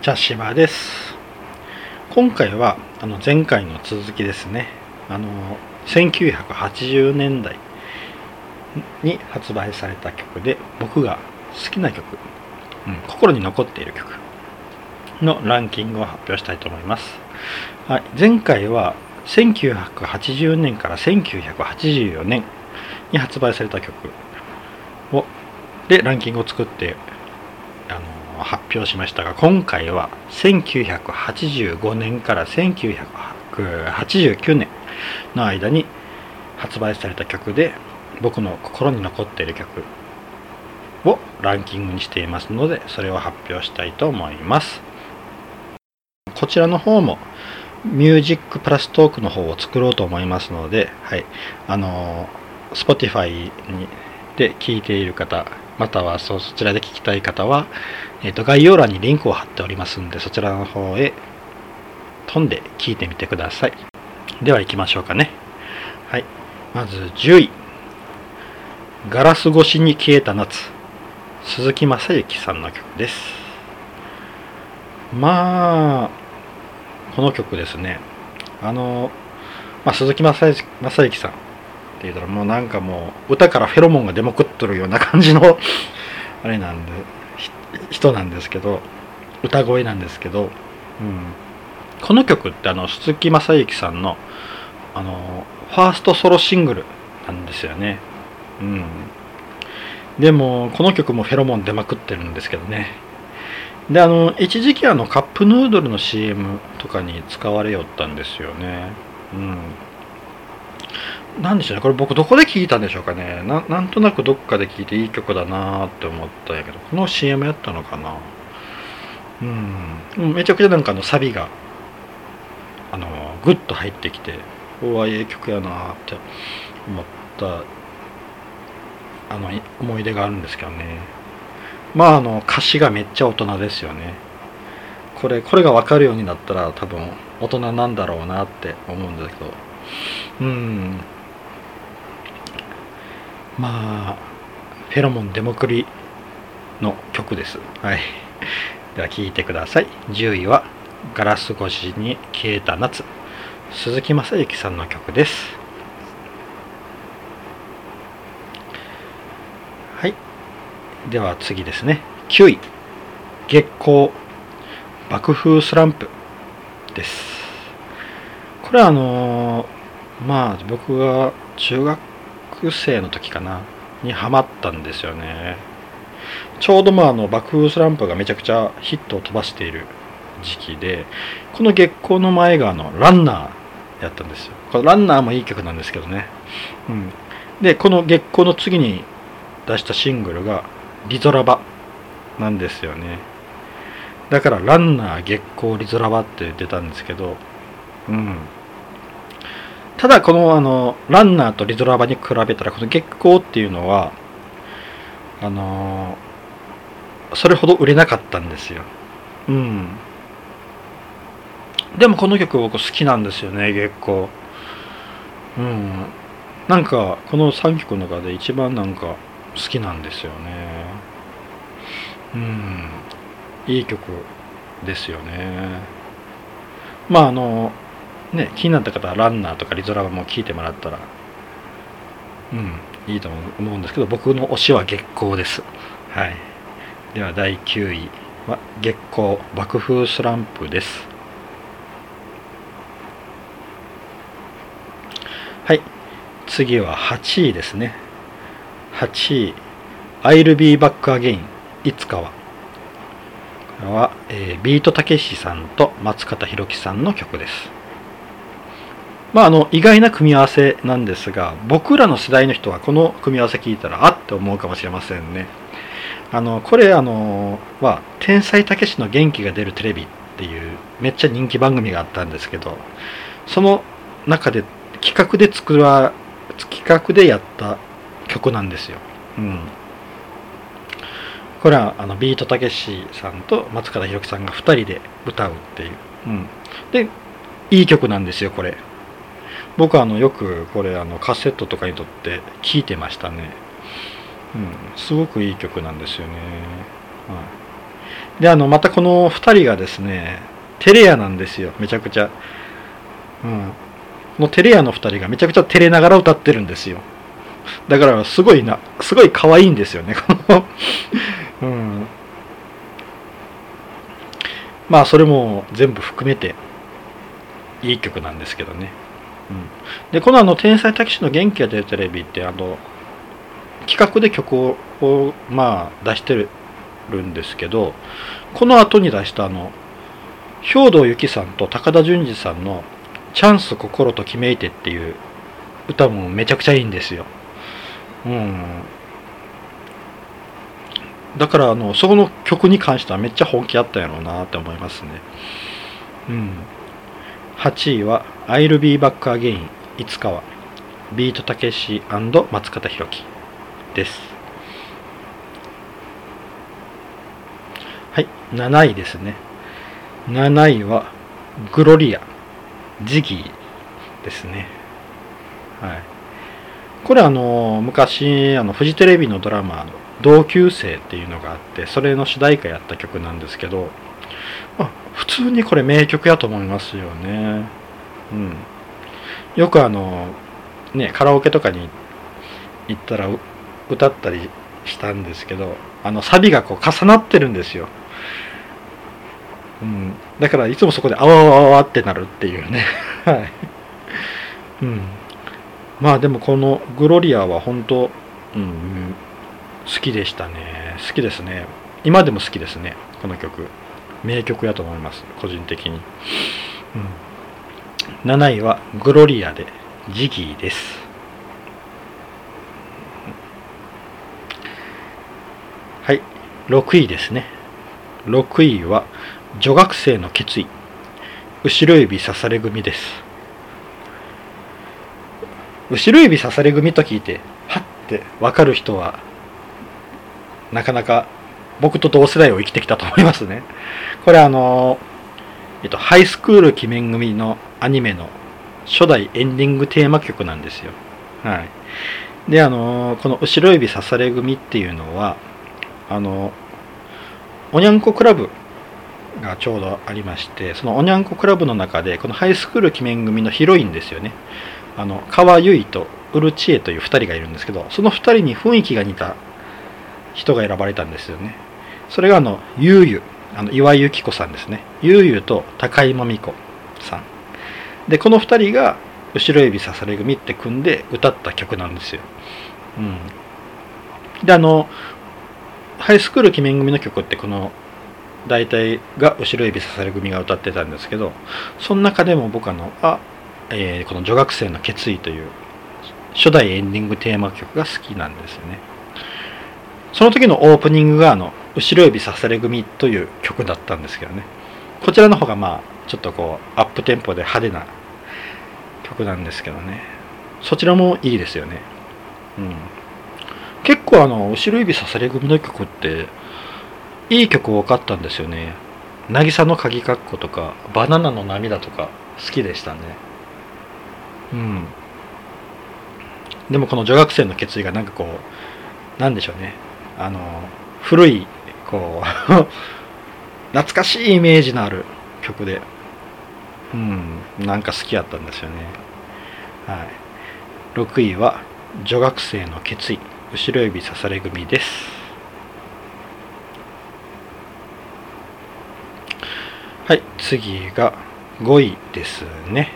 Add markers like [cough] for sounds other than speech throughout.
茶芝です。今回はあの前回の続きですね。あの1980年代に発売された曲で僕が好きな曲、うん、心に残っている曲のランキングを発表したいと思います、はい、前回は1980年から1984年に発売された曲をでランキングを作って発表しましたが今回は1985年から1989年の間に発売された曲で僕の心に残っている曲をランキングにしていますのでそれを発表したいと思います。こちらの方もミュージックプラストークの方を作ろうと思いますので、はい、あの Spotify にで聞いている方またはそちらで聞きたい方は、えー、と概要欄にリンクを貼っておりますんでそちらの方へ飛んで聞いてみてください。では行きましょうかね。はい。まず10位ガラス越しに消えた夏。鈴木雅之さんの曲です。まあこの曲ですね。あの、まあ、鈴木雅之さんって言ったらもうなんかもう歌からフェロモンが出まくっとるような感じの [laughs] あれなんで人なんですけど歌声なんですけど、うん、この曲ってあの鈴木雅之さんのあのファーストソロシングルなんですよね、うん、でもこの曲もフェロモン出まくってるんですけどね。であの一時期あのカップヌードルの CM とかに使われよったんですよね。うん。なんでしょうね。これ僕どこで聞いたんでしょうかね。ななんとなくどっかで聞いていい曲だなって思ったんやけどこの CM やったのかな。うん。めちゃくちゃなんかあのサビがあのグッと入ってきておわいい曲やなって思ったあの思い出があるんですけどね。まああの歌詞がめっちゃ大人ですよね。これこれが分かるようになったら多分大人なんだろうなって思うんですけど。うん。まあフェロモンデモクリの曲です。はい。では聴いてください。10位はガラス越しに消えた夏。鈴木雅之さんの曲です。はい。では次ですね。9位。月光爆風スランプです。これはあのー、まあ僕が中学生の時かなにハマったんですよね。ちょうどまああの爆風スランプがめちゃくちゃヒットを飛ばしている時期でこの月光の前があのランナーやったんですよ。このランナーもいい曲なんですけどね、うん、でこの月光の次に出したシングルがリゾラバなんですよね。だからランナー月光リゾラバって出たんですけどうん。ただこのあのランナーとリゾラバに比べたらこの月光っていうのはあのそれほど売れなかったんですよ。うん。でもこの曲僕好きなんですよね月光。うん。なんかこの3曲の中で一番なんか好きなんですよね。うん。いい曲ですよね。まああのね、気になった方はランナーとかリゾラバも聞いてもらったら、うん、いいと思うんですけど、僕の推しは月光です。はい。では第9位は月光爆風スランプです。はい。次は8位ですね。8位、I'll be back again いつかは。これは、えー、ビートたけしさんと松方弘樹さんの曲です。まあ、あの意外な組み合わせなんですが僕らの世代の人はこの組み合わせ聞いたらあって思うかもしれませんね。あのこれあのは「天才たけしの元気が出るテレビ」っていうめっちゃ人気番組があったんですけどその中で企画で作ら企画でやった曲なんですよ。うん、これはあのビートたけしさんと松方弘樹さんが2人で歌うっていう。うん、でいい曲なんですよこれ。僕はあのよくこれあのカセットとかにとって聴いてましたね、うん、すごくいい曲なんですよね、はい。であのまたこの2人がですねテレアなんですよ。めちゃくちゃ。うん。このテレアの2人がめちゃくちゃ照れながら歌ってるんですよ。だからすごいなすごい可愛いんですよねこの。[laughs] うん。まあそれも全部含めていい曲なんですけどね、でこのあの「天才たけしの元気が出るテレビ」ってあの企画で曲ををまあ出してるんですけどこの後に出したあの兵藤由紀さんと高田純次さんの「チャンス心ときめいて」っていう歌もめちゃくちゃいいんですよ。うん、だからあのそこの曲に関してはめっちゃ本気あったんやろうなって思いますね。うん、8位は「I'll be back again いつかは」ビートたけし松方弘樹です。はい、7位ですね。7位はグロリア、ジギーですね。はい。これあの、昔、あの、フジテレビのドラマの同級生っていうのがあって、それの主題歌やった曲なんですけど、通にこれ名曲やと思いますよね。うん。よくあの、ね、カラオケとかに行ったら歌ったりしたんですけど、あのサビがこう重なってるんですよ。うん、だからいつもそこであわあわあわってなるっていうね。[laughs] はい。うん。まあでもこのグロリアは本当、うん、好きでしたね。好きですね。今でも好きですね。この曲。名曲やと思います。個人的に。うん、7位はグロリアでジギーです。はい。6位ですね。6位は女学生の決意。後ろ指刺され組です。後ろ指刺され組と聞いて、はって分かる人は、なかなか僕と同世代を生きてきたと思いますね。これあの、えっと、ハイスクール鬼面組のアニメの初代エンディングテーマ曲なんですよ。はい。で、あの、この後ろ指刺され組っていうのは、あの、おにゃんこクラブがちょうどありまして、そのおにゃんこクラブの中で、このハイスクール鬼面組のヒロインですよね。あの川由衣とウルチエという2人がいるんですけどその2人に雰囲気が似た人が選ばれたんですよねそれがあのゆうゆあの岩井由紀子さんですね。ゆうゆと高井真美子さん。でこの2人が「後ろ指刺され組」って組んで歌った曲なんですよ、うん、であのハイスクール鬼面組の曲ってこの大体が後ろ指刺され組が歌ってたんですけどその中でも僕あのあえー、この女学生の決意という初代エンディングテーマ曲が好きなんですよね。その時のオープニングがあの後ろ指さされ組という曲だったんですけどね。こちらの方がまあちょっとこうアップテンポで派手な曲なんですけどね。そちらもいいですよね。うん。結構あの後ろ指さされ組の曲っていい曲多かったんですよね。渚の鍵括弧とかバナナの涙とか好きでしたね。うん、でもこの女学生の決意がなんかこうなんでしょうねあの古いこう [laughs] 懐かしいイメージのある曲で。うんなんか好きやったんですよね。はい。6位は女学生の決意後ろ指刺され組です。はい次が5位ですね。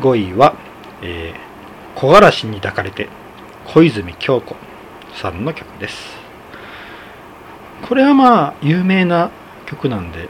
5位は、えー、木枯らしに抱かれて小泉京子さんの曲です。これはまあ有名な曲なんで、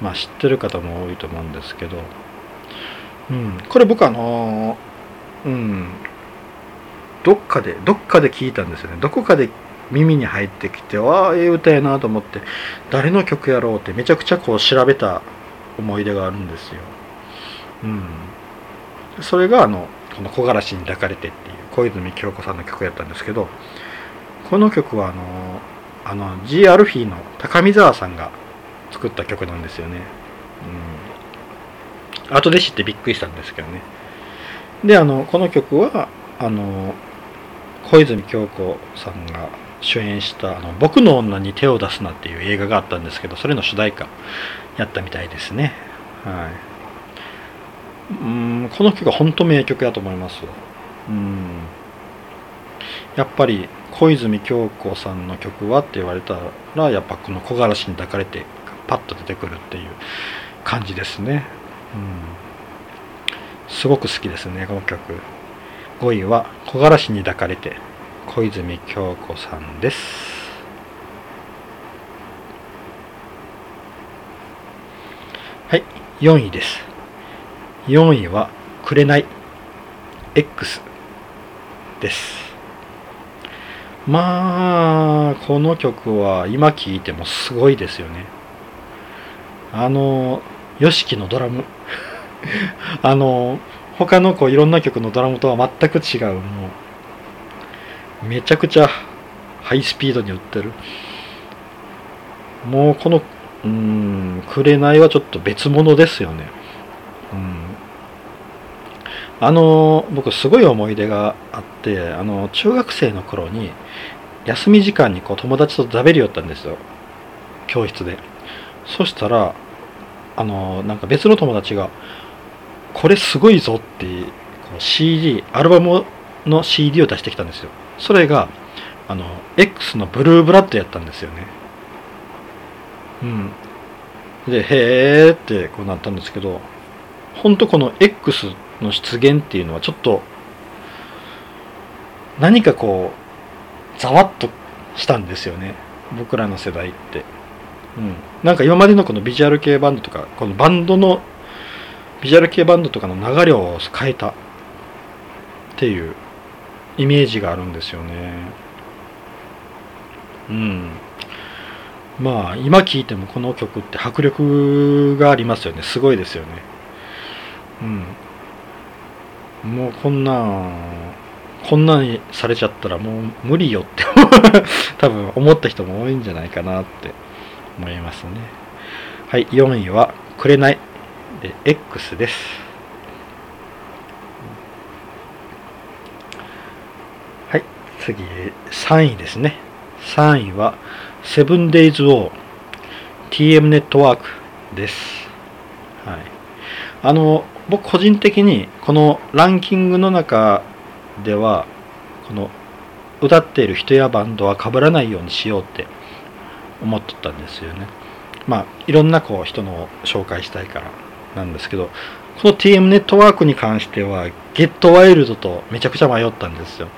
まあ、知ってる方も多いと思うんですけど、うん、これ僕あのー、うん、どっかで、どっかで聞いたんですよね。どこかで耳に入ってきて、ああ、ええ歌やなと思って、誰の曲やろうってめちゃくちゃこう調べた思い出があるんですよ。うん。それがあのこの「木枯らしに抱かれて」っていう小泉京子さんの曲やったんですけどこの曲はあのあの G アルフィーの高見沢さんが作った曲なんですよね。うん、後で知ってびっくりしたんですけどね。であのこの曲はあの小泉京子さんが主演したあの「僕の女に手を出すな」っていう映画があったんですけどそれの主題歌やったみたいですね。はい。うんこの曲は本当名曲やと思います。うん。やっぱり小泉京子さんの曲はって言われたらやっぱこの木枯らしに抱かれてパッと出てくるっていう感じですね。うん。すごく好きですねこの曲。5位は木枯らしに抱かれて小泉京子さんです。はい4位です。4位は「紅 X」です。まあこの曲は今聴いてもすごいですよね。あの YOSHIKI のドラム。[laughs] あの他のこういろんな曲のドラムとは全く違う。もうめちゃくちゃハイスピードに打ってる。もうこのうん紅はちょっと別物ですよね。あの僕すごい思い出があってあの中学生の頃に休み時間にこう友達と食べるよったんですよ。教室で。そしたらあのなんか別の友達が「これすごいぞ」ってこう CD アルバムの CD を出してきたんですよ。それがあの X のブルーブラッドやったんですよね。うん。でへーってこうなったんですけど本当この X っての出現っていうのはちょっと何かこうざわっとしたんですよね。僕らの世代って。うん、なんか今までのこのビジュアル系バンドとかこのバンドのビジュアル系バンドとかの流れを変えたっていうイメージがあるんですよね。うん。まあ今聴いてもこの曲って迫力がありますよね。すごいですよね。うん。もうこんなこんなにされちゃったらもう無理よって [laughs] 多分思った人も多いんじゃないかなって思いますね。はい、4位は、くれないで X です。はい、次、3位ですね。3位は、セブンデイズ・ウォー TM ネットワークです。はい。あの、僕個人的にこのランキングの中では、この歌っている人やバンドは被らないようにしようって思っとったんですよね。まあいろんなこう人の紹介したいからなんですけどこの TM ネットワークに関してはゲットワイルドとめちゃくちゃ迷ったんですよ。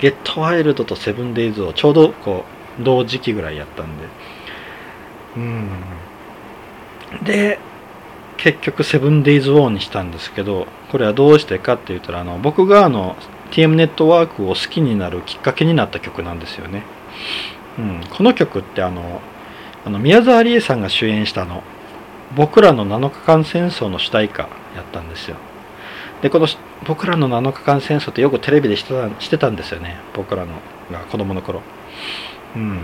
ゲットワイルドとセブンデイズをちょうどこう同時期ぐらいやったんで。うん。で、結局セブンデイズウォーにしたんですけど、これはどうしてかって言ったら、あの、僕があの、TM ネットワークを好きになるきっかけになった曲なんですよね。うん、この曲ってあのあの宮沢りえさんが主演したの「僕らの7日間戦争」の主題歌やったんですよ。でこの「僕らの7日間戦争」ってよくテレビでしてたしてたんですよね。僕らのが子供の頃。うん。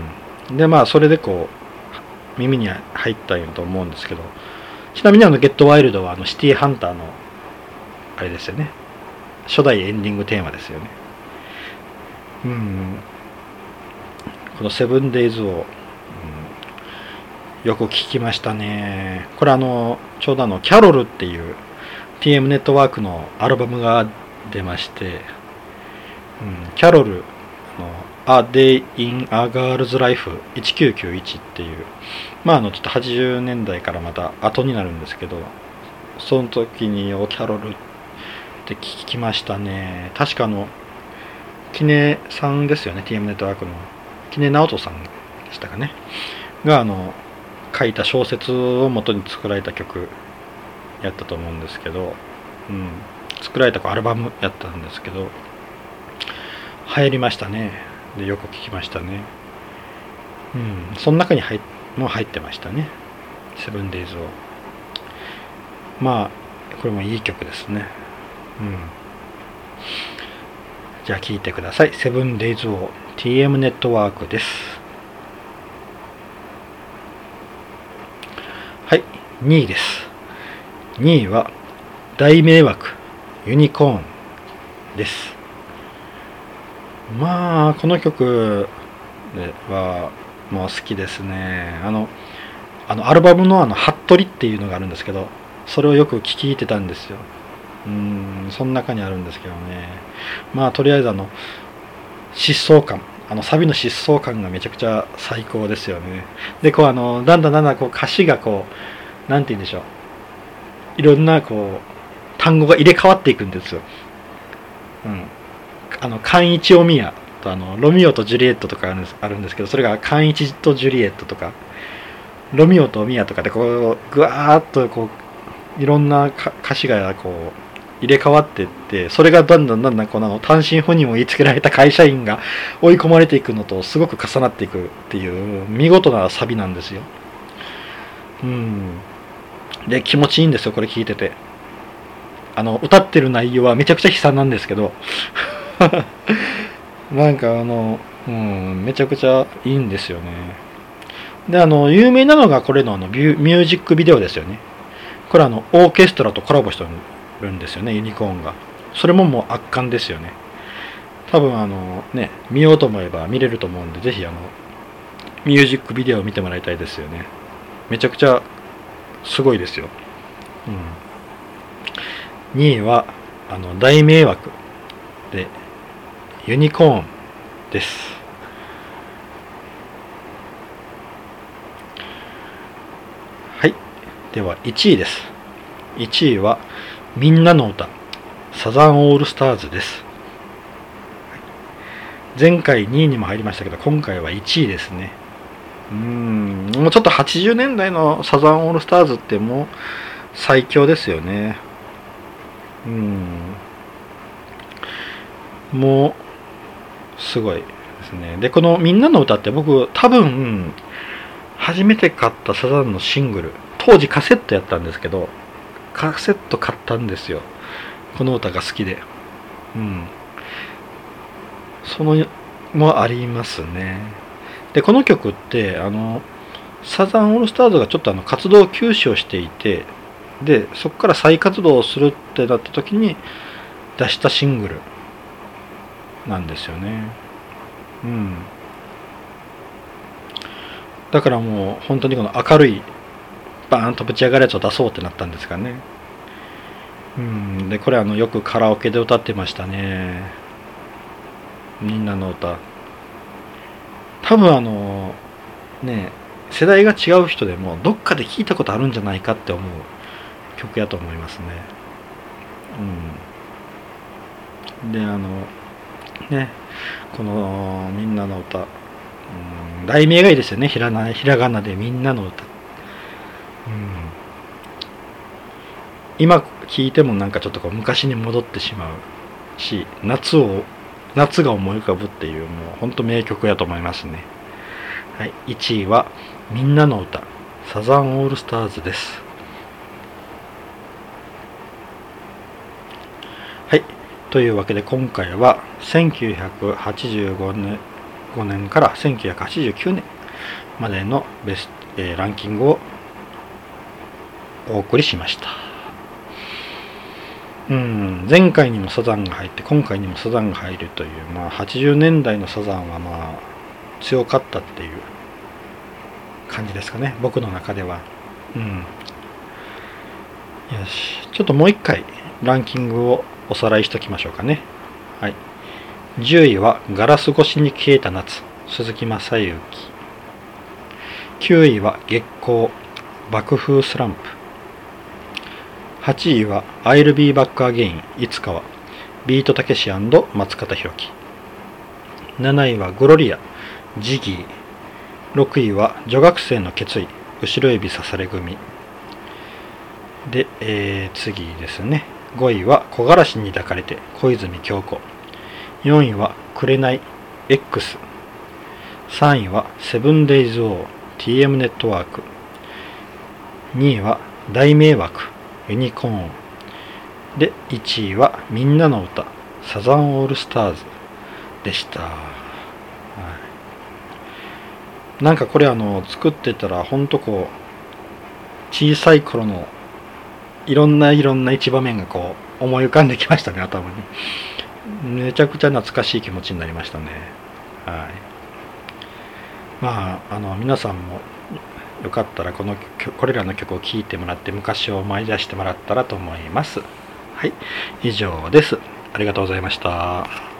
でまあそれでこう耳に入ったよと思うんですけどちなみにあの「ゲットワイルドはあのシティハンターのあれですよね。初代エンディングテーマですよね。うん。このセブンデイズを、うん、よく聞きましたね。これあの、ちょうどあの、キャロルっていう TM ネットワークのアルバムが出まして、うん、キャロルの A Day in a Girl's Life 1991っていう、まああの、ちょっと80年代からまた後になるんですけど、その時におキャロルって聞きましたね。確かあの、キネさんですよね、TM ネットワークの。木根直人さんでしたかね。があの書いた小説を元に作られた曲やったと思うんですけど、うん、作られたアルバムやったんですけど流行りましたね。でよく聞きましたね。うん。その中に入っも入ってましたね。セブンデイズを。まあこれもいい曲ですね。うん。じゃあ聴いてください。セブンデイズを。TM ネットワークです。はい、2位です。2位は大迷惑。ユニコーンです。まあ、この曲、はもう好きですね。あのあのアルバムのあの「服部」っていうのがあるんですけどそれをよく聴いてたんですよ。うんその中にあるんですけどね。まあとりあえずあの疾走感。あのサビの疾走感がめちゃくちゃ最高ですよね。でこうあのだんだんだんだんこう歌詞がこうなんて言うんでしょう。いろんなこう単語が入れ替わっていくんですよ。うん。あの寛一お宮とあのロミオとジュリエットとかあるんですあるんですけどそれが寛一とジュリエットとか。ロミオとミヤとかでこうぐわーっとこういろんな歌詞がこう入れ替わってってそれがだんだんだんだんこの単身赴任を言いつけられた会社員が追い込まれていくのとすごく重なっていくっていう見事なサビなんですよ。うん。で気持ちいいんですよこれ聞いてて。あの歌ってる内容はめちゃくちゃ悲惨なんですけど。なんかあの、うん、めちゃくちゃいいんですよね。で、あの、有名なのがこれのあのミュージックビデオですよね。これあの、オーケストラとコラボしてるんですよね、ユニコーンが。それももう圧巻ですよね。多分あの、ね、見ようと思えば見れると思うんで、ぜひあの、ミュージックビデオを見てもらいたいですよね。めちゃくちゃすごいですよ。うん。2位は、あの、大迷惑で、ユニコーンです。はい。では1位です。1位はみんなの歌サザンオールスターズです。前回2位にも入りましたけど今回は1位ですね。うん、もうちょっと80年代のサザンオールスターズってもう最強ですよね。うん。もうすごいですね。で、このみんなの歌って僕多分初めて買ったサザンのシングル、当時カセットやったんですけど、カセット買ったんですよ。この歌が好きで。うん。そのもありますね。で、この曲って、あの、サザンオールスターズがちょっとあの活動休止をしていて、で、そこから再活動をするってなった時に出したシングルなんですよね。うん。だからもう本当にこの明るいバーンとぶち上がるやつを出そうってなったんですかね。うん。でこれあのよくカラオケで歌ってましたね。みんなの歌。多分あのね世代が違う人でもどっかで聞いたことあるんじゃないかって思う曲やと思いますね。うん。であのね、このみんなの歌、うん、題名がいいですよね。ひらなひらがなでみんなの歌、うん、今聞いてもなんかちょっとこう昔に戻ってしまうし夏を夏が思い浮かぶっていうもうほんと名曲やと思いますね。はい。1位はみんなの歌。サザンオールスターズです。はい。というわけで今回は1985年 ,5 年から1989年までのベスト、えー、ランキングをお送りしました。うん前回にもサザンが入って今回にもサザンが入るという、まあ、80年代のサザンはまあ強かったっていう感じですかね。僕の中では。うん。よし。ちょっともう一回ランキングをおさらいしときましょうかね。はい。10位はガラス越しに消えた夏、鈴木雅之。9位は月光、爆風スランプ。8位は I'll be back again いつかは。ビートたけし松方弘樹。7位はグロリア。ジギー。6位は女学生の決意。後ろ指刺され組。で、えー、次ですね。5位は木枯らしに抱かれて小泉京子。4位は紅 X 3位はセブンデイズー TM ネットワーク。2位は大迷惑ユニコーン。で1位はみんなの歌サザンオールスターズ。でした、はい、なんかこれあの作ってたらほんとこう小さい頃のいろんないろんな一場面がこう思い浮かんできましたね頭に。めちゃくちゃ懐かしい気持ちになりましたね。はい。まああの皆さんもよかったらこのこれらの曲を聴いてもらって昔を思い出してもらったらと思います。はい。以上です。ありがとうございました。